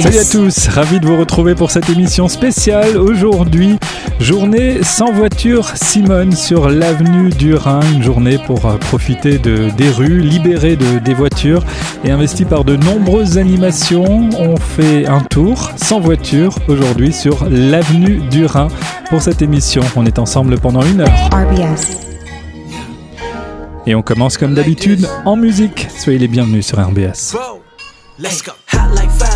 Salut à tous, ravi de vous retrouver pour cette émission spéciale. Aujourd'hui, journée sans voiture Simone sur l'avenue du Rhin. Une journée pour euh, profiter de, des rues, libérées de, des voitures et investie par de nombreuses animations. On fait un tour sans voiture aujourd'hui sur l'avenue du Rhin pour cette émission. On est ensemble pendant une heure. RBS. Et on commence comme d'habitude en musique. Soyez les bienvenus sur RBS. Bro, let's go. Hot like fire,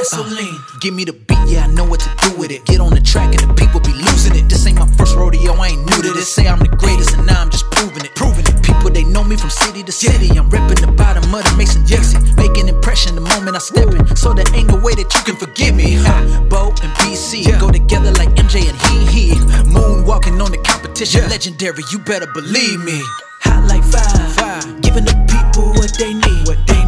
gasoline. Uh, give me the beat, yeah, I know what to do with it. Get on the track and the people be losing it. This ain't my first rodeo, I ain't new to this. Say I'm the greatest and now I'm just proving it. Proving it. People they know me from city to city. I'm repping the bottom of the Mason Dixon. Making impression the moment I step in. So there ain't no way that you can forgive me. Huh? Bo and BC go together like MJ and he he. Moonwalking on the competition, legendary. You better believe me. Hot like fire, giving the people what they need. What they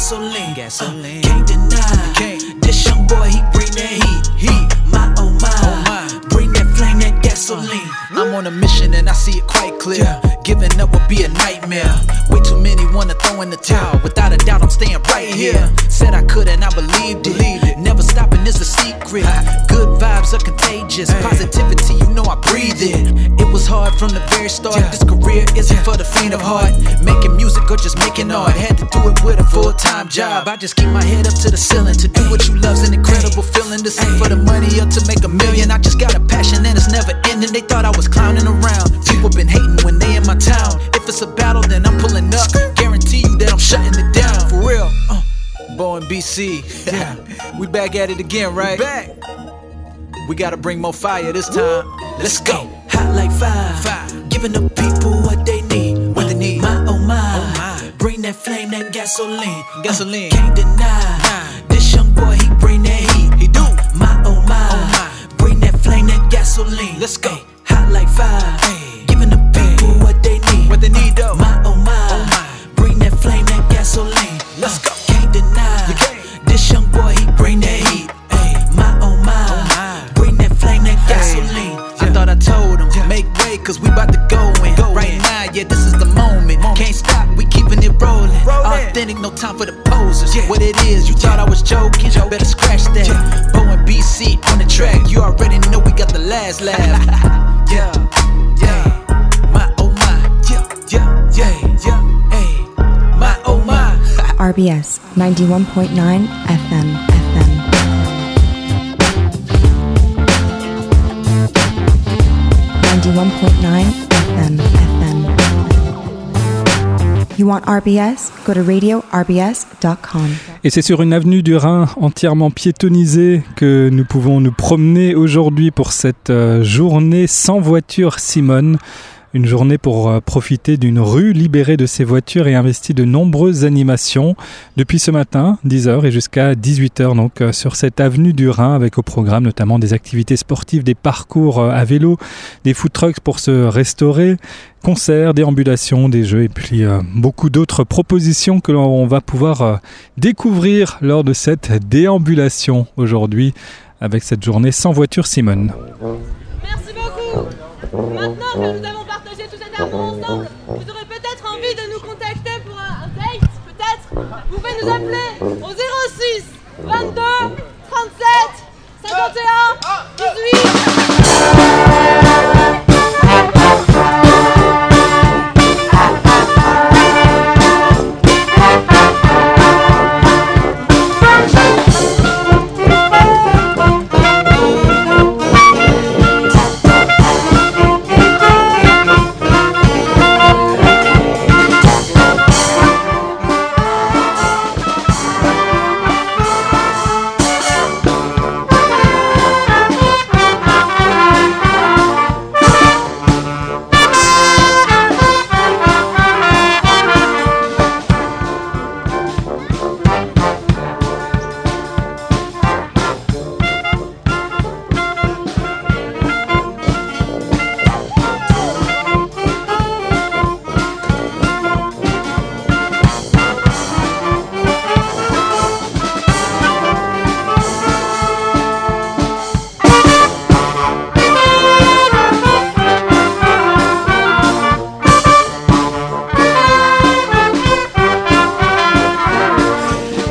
gasoline. Gasoline. can't deny. This young boy, he bring that heat. Heat. Oh, my oh my, bring that flame, that gasoline. Uh. I'm on a mission and I see it quite clear. Giving up would be a nightmare. Way too many wanna throw in the towel. Without a doubt, I'm staying right here. Said I could and I believed it. Never stopping is a secret. Good vibes are contagious. Positivity, you know I breathe it. It was hard from the very start. This career isn't for the faint of heart. Making music or just making art. Had to do it with a full time job. I just keep my head up to the ceiling. To do what you love's an incredible feeling. This ain't for the money or to make a million. I just got a passion and it's never ending. They thought I was clowning around. People been hating when they in my town. If it's a battle, then I'm pulling up. Guarantee you that I'm shutting it down. For real. Uh, Bo and BC. we back at it again, right? back. We gotta bring more fire this time. Let's go. Hot like fire. fire. Giving the people what they need. What they need. My oh my. Oh my. Bring that flame, that gasoline. Gasoline. can't deny. This young boy, he bring that heat. He do. My oh my. Oh my. Bring that flame, that gasoline. Let's go. Hot like fire. Giving the people what they need. What they need though. My oh my. Oh, bring that flame, that gasoline. Let's uh. go. The yeah, yeah. My oh my. Yeah, yeah, yeah, yeah. Hey, my oh my. RBS 91.9 FM. FM. Ninety-one point nine FM. FM. You want RBS? Go to radiorbs.com. Et c'est sur une avenue du Rhin entièrement piétonnisée que nous pouvons nous promener aujourd'hui pour cette euh, journée sans voiture Simone. Une journée pour euh, profiter d'une rue libérée de ses voitures et investie de nombreuses animations depuis ce matin, 10h et jusqu'à 18h donc euh, sur cette avenue du Rhin avec au programme notamment des activités sportives, des parcours euh, à vélo, des food trucks pour se restaurer, concerts, déambulations, des jeux et puis beaucoup d'autres propositions que l'on va pouvoir découvrir lors de cette déambulation aujourd'hui avec cette journée sans voiture Simone. Merci beaucoup. Maintenant que nous avons vous aurez peut-être envie de nous contacter pour un date, peut-être. Vous pouvez nous appeler au 06 22 37 51 18.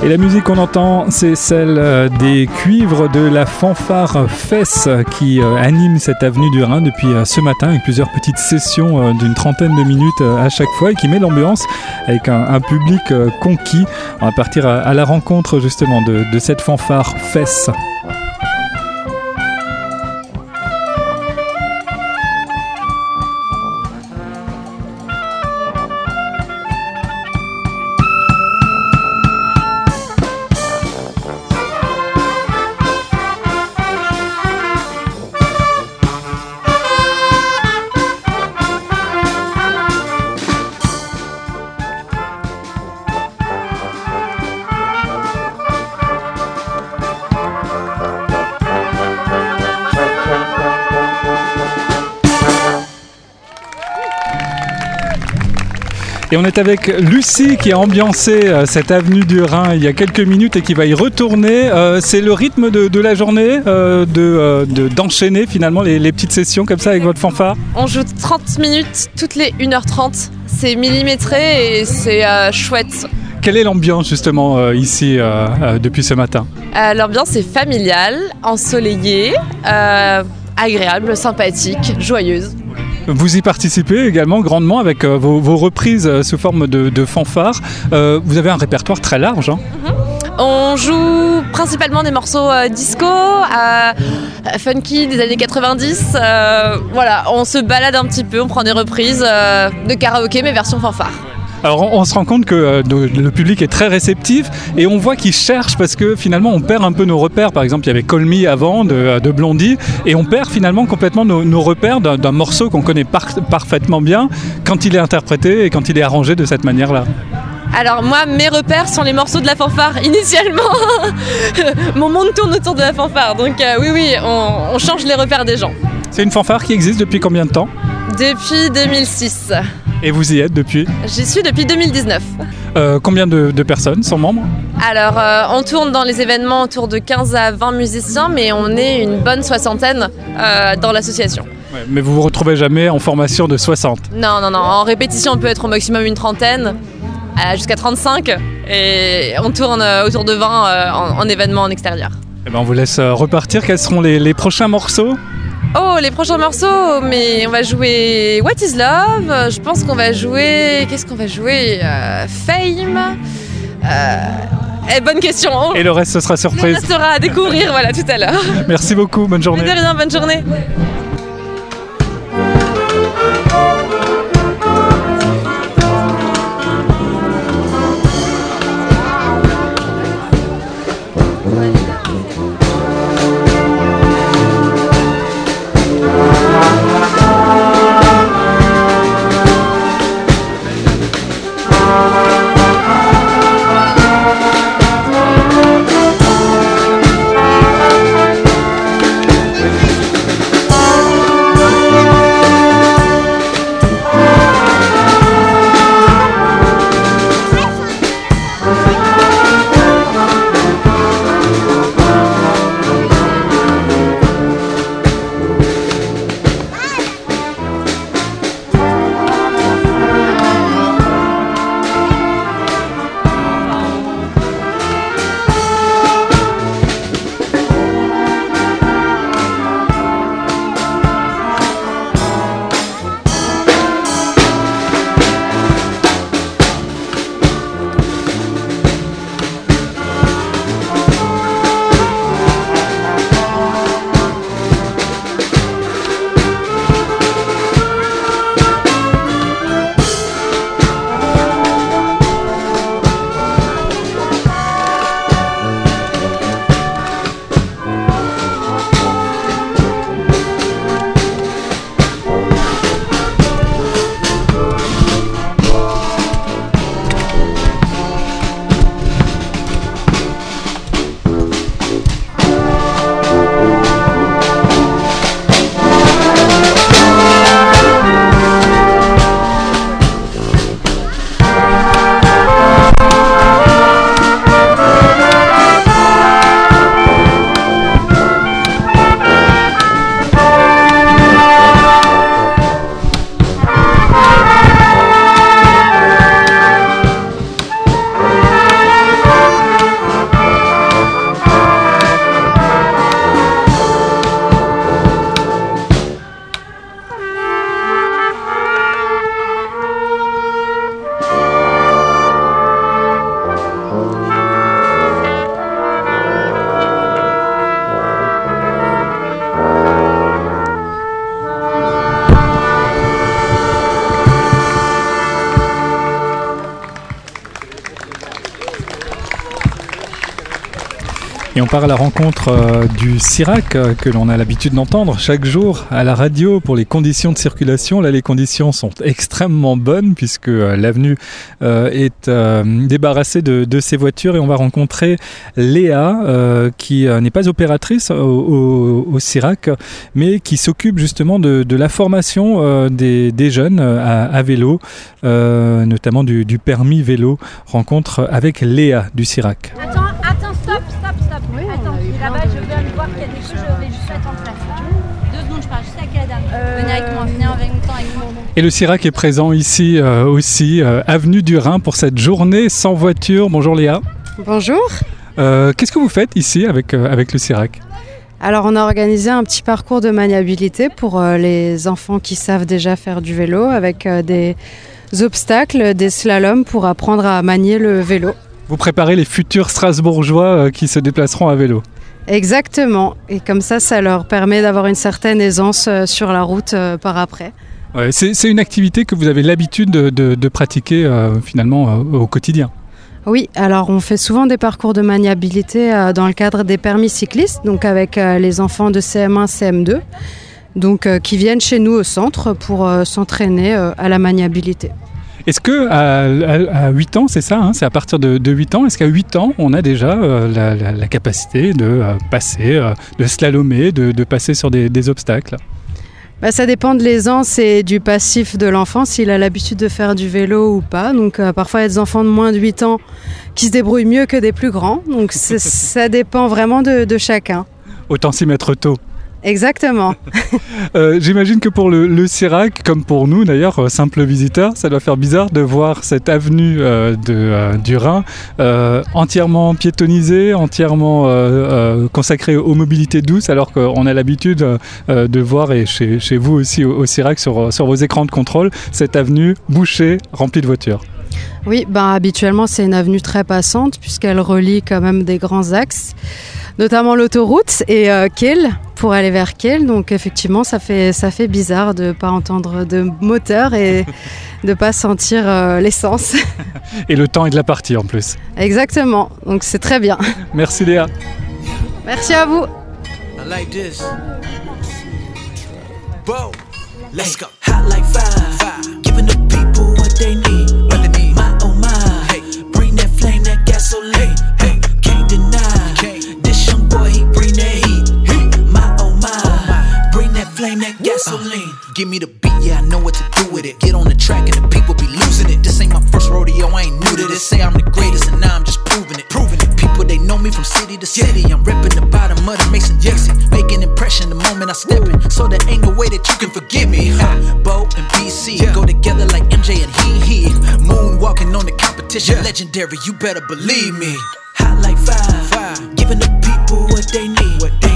Et la musique qu'on entend, c'est celle euh, des cuivres de la fanfare Fesse qui euh, anime cette avenue du Rhin depuis euh, ce matin avec plusieurs petites sessions d'une trentaine de minutes à chaque fois et qui met l'ambiance avec un, public conquis. On va partir à, la rencontre justement de, de cette fanfare Fesse. On est avec Lucie qui a ambiancé euh, cette avenue du Rhin il y a quelques minutes et qui va y retourner. Euh, c'est le rythme de, de la journée euh, de, de- d'enchaîner finalement les, les petites sessions comme ça avec votre fanfare? On joue 30 minutes toutes les 1h30. C'est millimétré et c'est chouette. Quelle est l'ambiance justement ici depuis ce matin? L'ambiance est familiale, ensoleillée, agréable, sympathique, joyeuse. Vous y participez également grandement avec euh, vos, reprises euh, sous forme de, fanfare. Euh, vous avez un répertoire très large. hein. On joue principalement des morceaux disco, funky des années 90. euh, voilà, on se balade un petit peu, on prend des reprises de karaoké mais version fanfare. Alors on, on se rend compte que euh, de- le public est très réceptif et on voit qu'il cherche parce que finalement on perd un peu nos repères. Par exemple, il y avait Call Me avant de, euh, de Blondie et on perd finalement complètement nos, nos repères d'un d'un morceau qu'on connaît par- parfaitement bien quand il est interprété et quand il est arrangé de cette manière-là. Alors moi, mes repères sont les morceaux de la fanfare initialement. Mon monde tourne autour de la fanfare, donc euh, oui, oui, on, on change les repères des gens. C'est une fanfare qui existe depuis combien de temps? Depuis 2006. Et vous y êtes depuis J'y suis depuis 2019. Euh, Combien de, de personnes sont membres Alors, euh, on tourne dans les événements autour de 15 à 20 musiciens, mais on est une bonne soixantaine euh, dans l'association. Ouais, Mais vous vous retrouvez jamais en formation de 60 Non, non, non, en répétition, on peut être au maximum une trentaine, jusqu'à 35, et on tourne autour de 20 euh, en, en événements en extérieur. Eh ben, On vous laisse repartir. Quels seront les, les prochains morceaux? Oh, les prochains morceaux, mais on va jouer What is Love, je pense qu'on va jouer... Qu'est-ce qu'on va jouer? Euh, Fame? Euh... eh, Bonne question, oh, Et le reste, ce sera surprise. restera à découvrir voilà, tout à l'heure. Merci beaucoup. Bonne Mais journée. de rien, bonne journée part à la rencontre euh, du Sirac euh, que l'on a l'habitude d'entendre chaque jour à la radio pour les conditions de circulation. Là, les conditions sont extrêmement bonnes puisque euh, l'avenue est débarrassée de, ses voitures et on va rencontrer Léa qui n'est pas opératrice au, Sirac mais qui s'occupe justement de, la formation des, jeunes à, vélo, notamment du, permis vélo. Rencontre avec Léa du. Attends, Et le Sirac est présent ici euh, aussi, euh, avenue du Rhin, pour cette journée sans voiture. Bonjour Léa. Bonjour. Euh, Qu'est-ce que vous faites ici avec, avec le Sirac Alors on a organisé un petit parcours de maniabilité pour les enfants qui savent déjà faire du vélo avec des obstacles, des slaloms pour apprendre à manier le vélo. Vous préparez les futurs Strasbourgeois qui se déplaceront à vélo. Exactement. Et comme ça, ça leur permet d'avoir une certaine aisance sur la route par après. Ouais, C'est une activité que vous avez l'habitude de, de- de pratiquer euh, finalement euh, au quotidien. Oui, alors on fait souvent des parcours de maniabilité euh, dans le cadre des permis cyclistes, donc avec les enfants de CM1, CM2, donc qui viennent chez nous au centre pour s'entraîner à la maniabilité. Est-ce que à, à- à 8 ans, c'est ça, hein, c'est à partir de, de 8 ans, est-ce qu'à 8 ans, on a déjà euh, la, la- la capacité de euh, passer, euh, de slalomer, de, de passer sur des, des obstacles? Bah, ça dépend de l'aisance et du passif de l'enfant, s'il a l'habitude de faire du vélo ou pas. Donc euh, parfois il y a des enfants de moins de 8 ans qui se débrouillent mieux que des plus grands. Donc ça dépend vraiment de, de chacun. Autant s'y mettre tôt. Exactement. Euh, J'imagine que pour le, le Sirac, comme pour nous d'ailleurs, euh, simples visiteurs, ça doit faire bizarre de voir cette avenue euh, de, euh, du Rhin entièrement piétonnisée, entièrement consacrée aux mobilités douces, alors qu'on a l'habitude de voir, et chez, chez vous aussi au, au Sirac, sur, sur vos écrans de contrôle, cette avenue bouchée, remplie de voitures. Oui, ben, habituellement c'est une avenue très passante puisqu'elle relie quand même des grands axes, notamment l'autoroute et Kiel pour aller vers Kiel. Donc effectivement ça fait, ça fait bizarre de ne pas entendre de moteur et de ne pas sentir euh, l'essence. Et le temps est de la partie en plus. Exactement, donc c'est très bien. Merci Léa. Merci à vous. I like this. Whoa, let's go. Hot like fire, giving the people what they need. Flame, that gasoline. Uh, give me the beat, yeah, I know what to do with it. Get on the track and the people be losing it. This ain't my first rodeo, I ain't new to this. Say I'm the greatest and now I'm just proving it. Proving it. People they know me from city to city. I'm ripping the bottom of the Mason Dixie. Make an impression the moment I step in. So there ain't no way that you can forgive me. Ha, Bo and BC go together like MJ and he he. Moonwalking on the competition, legendary. You better believe me. Hot like fire, giving the people what they need. What they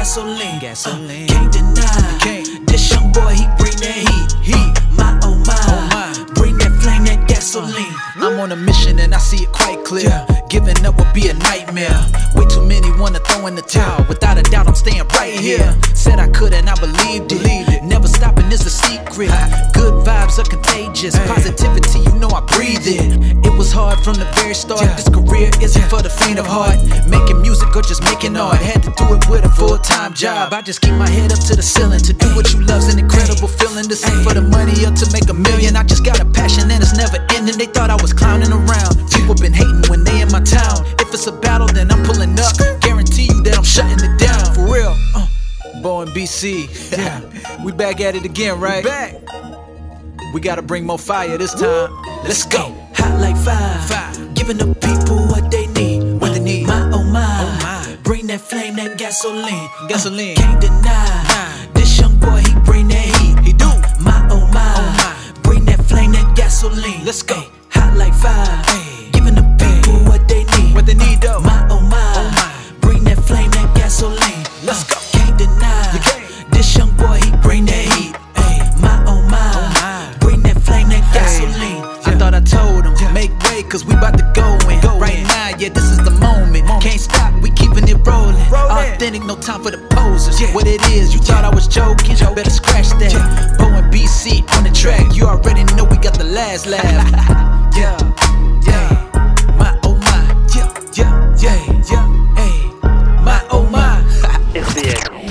gasoline. Gasoline. can't deny. This young boy, he bring that heat. Heat. Oh, my oh my, bring that flame, that gasoline. Uh. I'm on a mission and I see it quite clear. Giving up would be a nightmare. Way too many wanna throw in the towel. Without a doubt, I'm staying right here. Said I could and I believed it. Never stopping is a secret. Good vibes are contagious. Positivity, you know I breathe it. Hard from the very start. This career isn't for the faint of heart. Making music or just making art. Had to do it with a full time job. I just keep my head up to the ceiling. To do what you love's an incredible feeling. This ain't for the money or to make a million. I just got a passion and it's never ending. They thought I was clowning around. People been hating when they in my town. If it's a battle, then I'm pulling up. Guarantee you that I'm shutting it down. For real. Uh, Bo and BC. Yeah. we back at it again, right? back. We gotta bring more fire this time. Let's go. Like fire. Giving the people what they need. What they need. My oh my. Oh my. Bring that flame, that gasoline. Uh, gasoline. can't deny. This young boy, he bring that heat. He do. My oh my. Oh my. Bring that flame, that gasoline. Let's go. Hot like fire. Giving the people what they need. What they need though.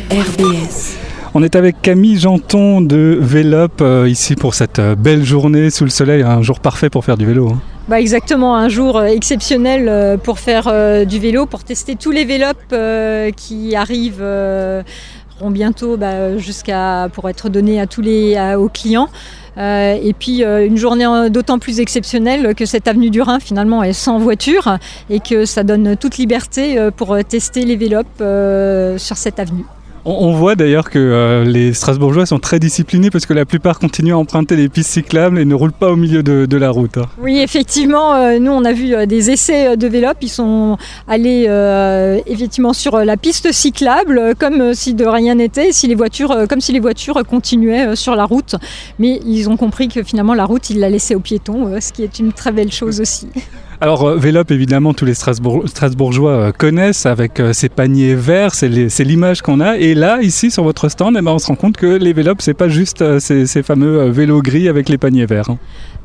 on On est avec Camille Janton de Vélop, euh, ici pour cette euh, belle journée sous le soleil, un jour parfait pour faire du vélo. Hein. Bah exactement, un jour euh, exceptionnel euh, pour faire euh, du vélo, pour tester tous les vélopes qui arrivent bientôt bah, jusqu'à pour être donnés à tous les aux clients. Et puis une journée d'autant plus exceptionnelle que cette avenue du Rhin finalement est sans voiture et que ça donne toute liberté pour tester les vélopes sur cette avenue. On, voit d'ailleurs que euh, les Strasbourgeois sont très disciplinés parce que la plupart continuent à emprunter les pistes cyclables et ne roulent pas au milieu de, de la route. hein. Oui, effectivement, euh, nous on a vu euh, des essais de Vélop. Ils sont allés euh, effectivement sur la piste cyclable, comme si de rien n'était, si les voitures, comme si les voitures continuaient sur la route. Mais ils ont compris que finalement la route, ils la laissaient aux piétons, ce qui est une très belle chose aussi. Alors euh, Vélop, évidemment, tous les Strasbourg- Strasbourgeois euh, connaissent avec euh, ces paniers verts, c'est l'image qu'on a. Et là, ici, sur votre stand, eh ben, on se rend compte que les Vélop, c'est pas juste euh, ces, fameux euh, vélos gris avec les paniers verts. hein.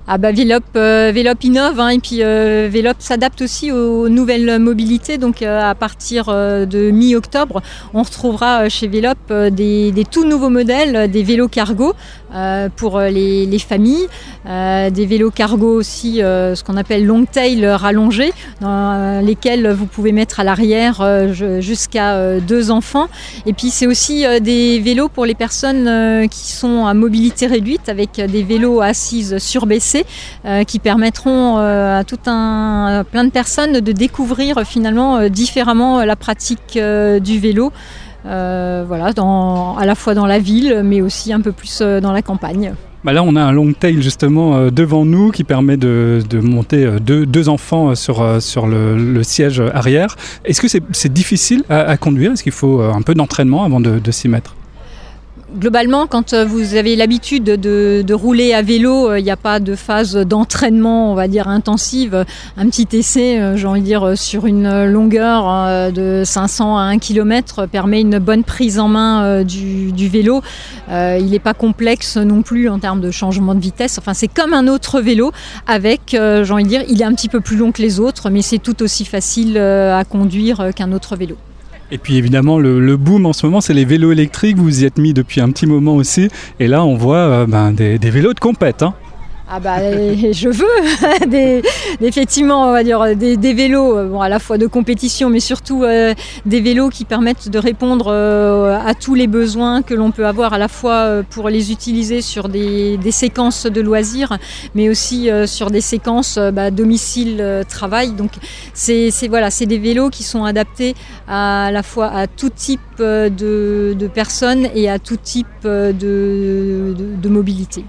Ah bah euh, innove hein, et puis euh, s'adapte aussi aux nouvelles mobilités. Donc euh, à partir euh, de mi-octobre, on retrouvera euh, chez Vélop euh, des, tout nouveaux modèles, euh, des vélos cargo euh, pour euh, les, les familles, euh, des vélos cargo aussi, euh, ce qu'on appelle long tail rallongés, dans euh, lesquels vous pouvez mettre à l'arrière euh, jusqu'à euh, deux enfants. Et puis c'est aussi euh, des vélos pour les personnes euh, qui sont à mobilité réduite avec euh, des vélos assises surbaissés euh, qui permettront euh, à tout un plein de personnes de découvrir euh, finalement euh, différemment euh, la pratique euh, du vélo. Euh, voilà, à la fois dans la ville, mais aussi un peu plus euh, dans la campagne. Bah là, on a un long tail justement euh, devant nous qui permet de, monter deux, enfants sur, sur le, siège arrière. Est-ce que c'est difficile à, conduire? Est-ce qu'il faut un peu d'entraînement avant de s'y mettre? Globalement, quand euh, vous avez l'habitude de, rouler à vélo, euh, il n'y a pas de phase d'entraînement, on va dire, intensive. Un petit essai, euh, j'ai envie de dire, sur une longueur de 500 à 1 km permet une bonne prise en main du, du vélo. Il n'est pas complexe non plus en termes de changement de vitesse. Enfin, c'est comme un autre vélo avec, j'ai envie de dire, il est un petit peu plus long que les autres, mais c'est tout aussi facile à conduire qu'un autre vélo. Et puis évidemment, le, le boom en ce moment, c'est les vélos électriques. Vous y êtes mis depuis un petit moment aussi. Et là, on voit euh, ben, des, vélos de compète. hein. Ah bah euh, je veux des, effectivement on va dire des, des vélos euh, à la fois de compétition mais surtout euh, des vélos qui permettent de répondre euh, à tous les besoins que l'on peut avoir à la fois euh, pour les utiliser sur des, séquences de loisirs mais aussi euh, sur des séquences euh, bah, domicile euh, travail donc c'est voilà c'est des vélos qui sont adaptés à, la fois à tout type euh, de, personnes et à tout type euh, de mobilité.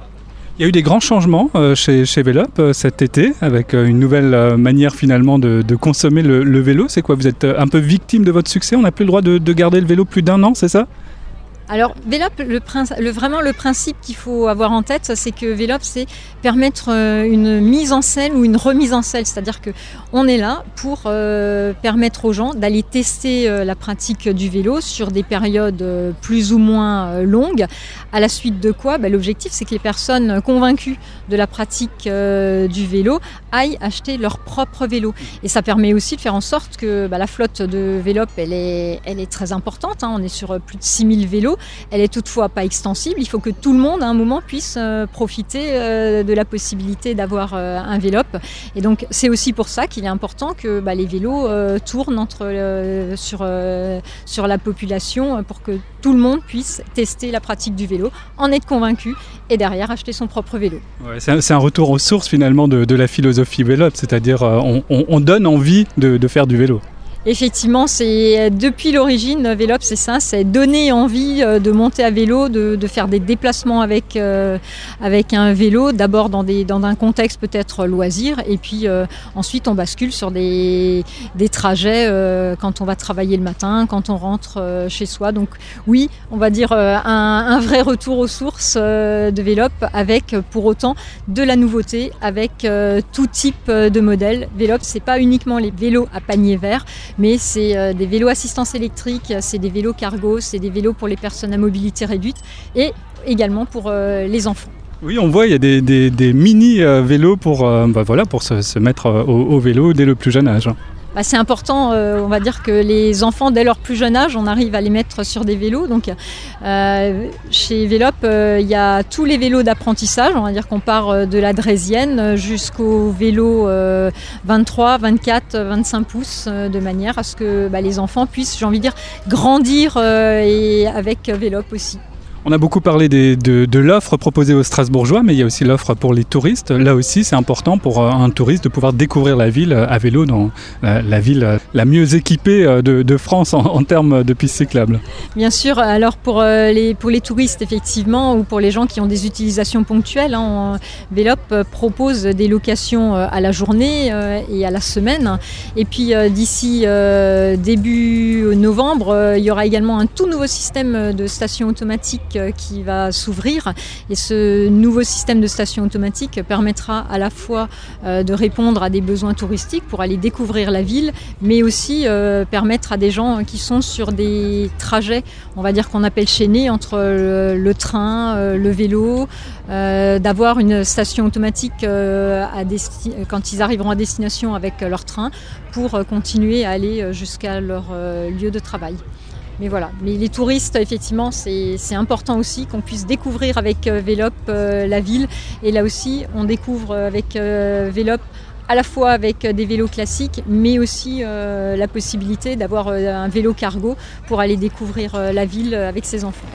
Il y a eu des grands changements euh, chez, chez Vélop euh, cet été, avec euh, une nouvelle manière finalement de, consommer le, vélo. C'est quoi? Vous êtes un peu victime de votre succès? On n'a plus le droit de garder le vélo plus d'un an, c'est ça? Alors, Vélop, le, le- vraiment le principe qu'il faut avoir en tête, c'est que Vélop, c'est permettre euh, une mise en selle ou une remise en selle. C'est-à-dire que on est là pour euh, permettre aux gens d'aller tester euh, la pratique du vélo sur des périodes plus ou moins longues. À la suite de quoi, bah, l'objectif, c'est que les personnes convaincues de la pratique du vélo aillent acheter leur propre vélo. Et ça permet aussi de faire en sorte que bah, la flotte de Vélop, elle est, très importante. hein. On est sur plus de 6000 vélos. Elle est toutefois pas extensible. Il faut que tout le monde, à un moment, puisse euh, profiter euh, de la possibilité d'avoir euh, un Vélop. Et donc, c'est aussi pour ça qu'il est important que bah, les vélos tournent entre, sur, sur la population pour que tout le monde puisse tester la pratique du vélo, en être convaincu et derrière acheter son propre vélo. C'est un, retour aux sources finalement de, la philosophie Vélop, c'est-à-dire on, on- on donne envie de faire du vélo. Effectivement, c'est depuis l'origine, Vélop, c'est ça, c'est donner envie euh, de monter à vélo, de, faire des déplacements avec, euh, avec un vélo, d'abord dans, dans un contexte peut-être loisir, et puis euh, ensuite on bascule sur des, trajets euh, quand on va travailler le matin, quand on rentre euh, chez soi. Donc oui, on va dire euh, un, vrai retour aux sources euh, de Vélop, avec euh, pour autant de la nouveauté, avec euh, tout type euh, de modèles. Vélop, c'est pas uniquement les vélos à panier vert, mais c'est euh, des vélos assistance électrique, c'est des vélos cargo, c'est des vélos pour les personnes à mobilité réduite et également pour euh, les enfants. Oui, on voit, il y a des, mini euh, vélos pour, bah voilà, pour se, mettre au vélo dès le plus jeune âge. Bah, c'est important, euh, on va dire que les enfants, dès leur plus jeune âge, on arrive à les mettre sur des vélos. Donc, euh, chez Vélop, euh, il y a tous les vélos d'apprentissage. On va dire qu'on part de la draisienne jusqu'au vélo euh, 23, 24, 25 pouces, de manière à ce que bah, les enfants puissent, j'ai envie de dire, grandir avec Vélop aussi. On a beaucoup parlé de, l'offre proposée aux Strasbourgeois, mais il y a aussi l'offre pour les touristes. Là aussi, c'est important pour euh, un touriste de pouvoir découvrir la ville euh, à vélo dans la, la ville euh, la mieux équipée euh, de, France en, termes de pistes cyclables. Bien sûr, alors pour, euh, les, pour les touristes, effectivement, ou pour les gens qui ont des utilisations ponctuelles, hein, Vélop euh, propose des locations euh, à la journée euh, et à la semaine. Et puis euh, d'ici euh, début novembre, euh, il y aura également un tout nouveau système de stations automatiques euh, qui va s'ouvrir. Et ce nouveau système de stations automatiques permettra à la fois euh, de répondre à des besoins touristiques pour aller découvrir la ville, mais aussi euh, permettre à des gens qui sont sur des trajets, on va dire qu'on appelle chaînés, entre le, train, le vélo, d'avoir une station automatique quand ils arriveront à destination avec leur train pour continuer à aller jusqu'à leur lieu de travail. Mais voilà, mais les touristes, effectivement, c'est important aussi qu'on puisse découvrir avec euh, Vélop euh, la ville. Et là aussi, on découvre avec euh, Vélop à la fois avec euh, des vélos classiques, mais aussi euh, la possibilité d'avoir un vélo cargo pour aller découvrir la ville avec ses enfants.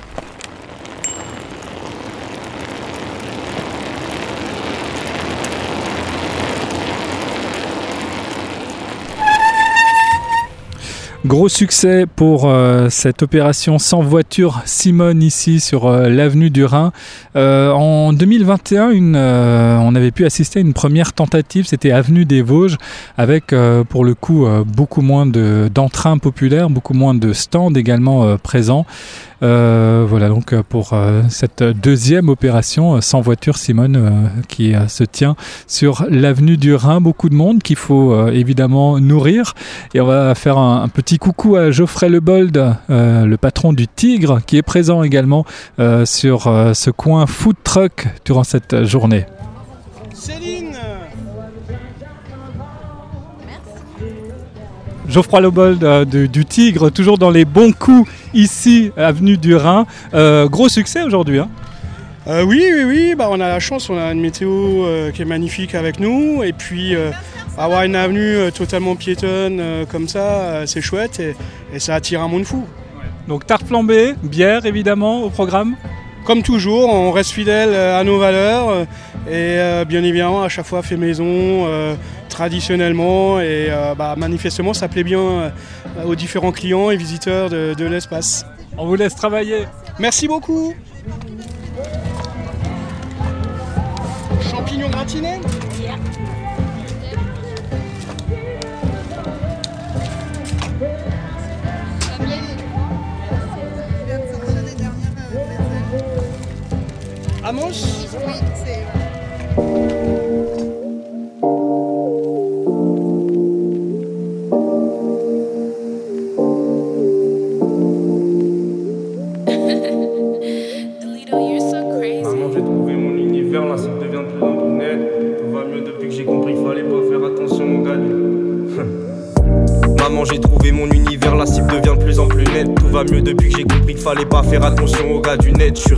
Gros succès pour euh, cette opération sans voiture Simone ici sur euh, l'avenue du Rhin. Euh, en 2021, une, euh, on avait pu assister à une première tentative, c'était avenue des Vosges, avec pour le coup beaucoup moins de- d'entrain populaires, beaucoup moins de stands également présents. Euh, voilà donc euh, pour euh, cette deuxième opération euh, sans voiture Simone euh, qui euh, se tient sur l'avenue du Rhin. Beaucoup de monde qu'il faut euh, évidemment nourrir. Et on va faire un, un petit coucou à Geoffrey Lebold, euh, le patron du Tigre, qui est présent également euh, sur euh, ce coin food truck durant cette journée. Céline Geoffroy Lebold euh, du, du Tigre, toujours dans les bons coups ici, avenue du Rhin. Euh, gros succès aujourd'hui. hein. Euh, oui, oui, oui, bah, on a la chance, on a une météo euh, qui est magnifique avec nous. Et puis, avoir une avenue totalement piétonne comme ça, c'est chouette et, et ça attire un monde fou. Donc tarte flambée, bière évidemment au programme. Comme toujours, on reste fidèle euh, à nos valeurs euh, et euh, bien évidemment, à chaque fois fait maison, traditionnellement. Et bah, manifestement, ça plaît bien aux différents clients et visiteurs de, de l'espace. On vous laisse travailler. Merci beaucoup. Champignons gratinés Amos Maman, j'ai trouvé mon univers, la cible devient de plus en plus nette. Tout va mieux depuis que j'ai compris qu'il fallait pas faire attention au gars. Maman, j'ai trouvé mon univers, la cible devient de plus en plus nette. Tout va mieux depuis que j'ai compris qu'il fallait pas faire attention aux gars du net. Je suis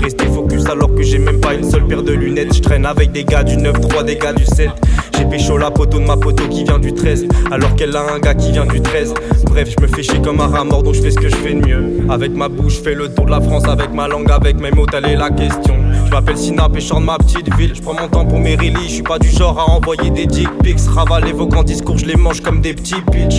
avec des gars du 9-3, des gars du 7. J'ai pécho la poteau de ma poteau qui vient du 13. Alors qu'elle a un gars qui vient du 13. Bref, je me fais chier comme un rat mort donc je fais ce que je fais de mieux. Avec ma bouche, je fais le tour de la France. Avec ma langue, avec mes mots, telle est la question. Je m'appelle Sina, pêcheur de ma petite ville. Je prends mon temps pour mes releases. Je suis pas du genre à envoyer des dick pics. Ravaler vos grands discours, je les mange comme des petits pitch.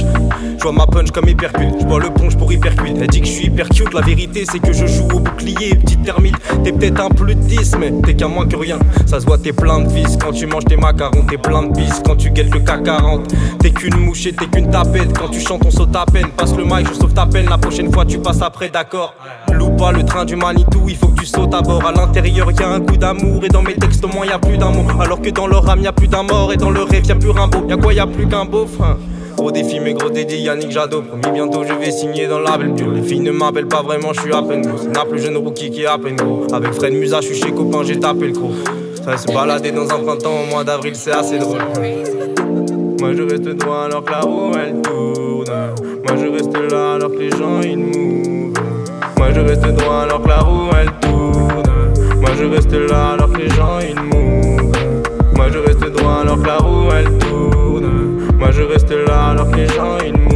Je vois ma punch comme hypercute. Je bois le punch pour hypercute. Elle dit que je suis hyper cute. La vérité, c'est que je joue au bouclier. Petite termite, t'es peut-être un plus de 10, mais t'es qu'un moins que rien. Ça se voit, t'es plein de vis. Quand tu manges tes macarons, t'es plein de bis. Quand tu guettes le CAC 40, t'es qu'une mouche et t'es qu'une tapette. Quand tu chantes, on saute à peine. Passe le mic, je sauve ta peine. La prochaine fois, tu passes après, d'accord. Loupe pas le train du Manitou, il faut que tu sautes à bord. À l'intérieur, y a un coup d'amour. Et dans mes textes, au moins, y a plus d'un mot. Alors que dans leur âme, y a plus d'un mort. Et dans le rêve, y a plus un beau. Y'a quoi, y a plus qu'un beau frein. Gros défi, mais gros dédit, Yannick Jadot. Promis, bientôt je vais signer dans la belle Les filles ne m'appellent pas vraiment, je suis à peine gros. N'a plus jeune rookie qui est à peine gros. Avec Fred Musa, je suis chez copain, j'ai tapé le gros. Ça se balader dans un printemps au mois d'avril, c'est assez drôle. Moi je reste droit alors que la roue elle tourne. Moi je reste là alors que les gens ils mouvent. Je reste droit alors que la roue elle tourne. Moi je reste là alors que les gens ils mouvent. Moi je reste droit alors que la roue elle tourne. Moi je reste là alors que les gens ils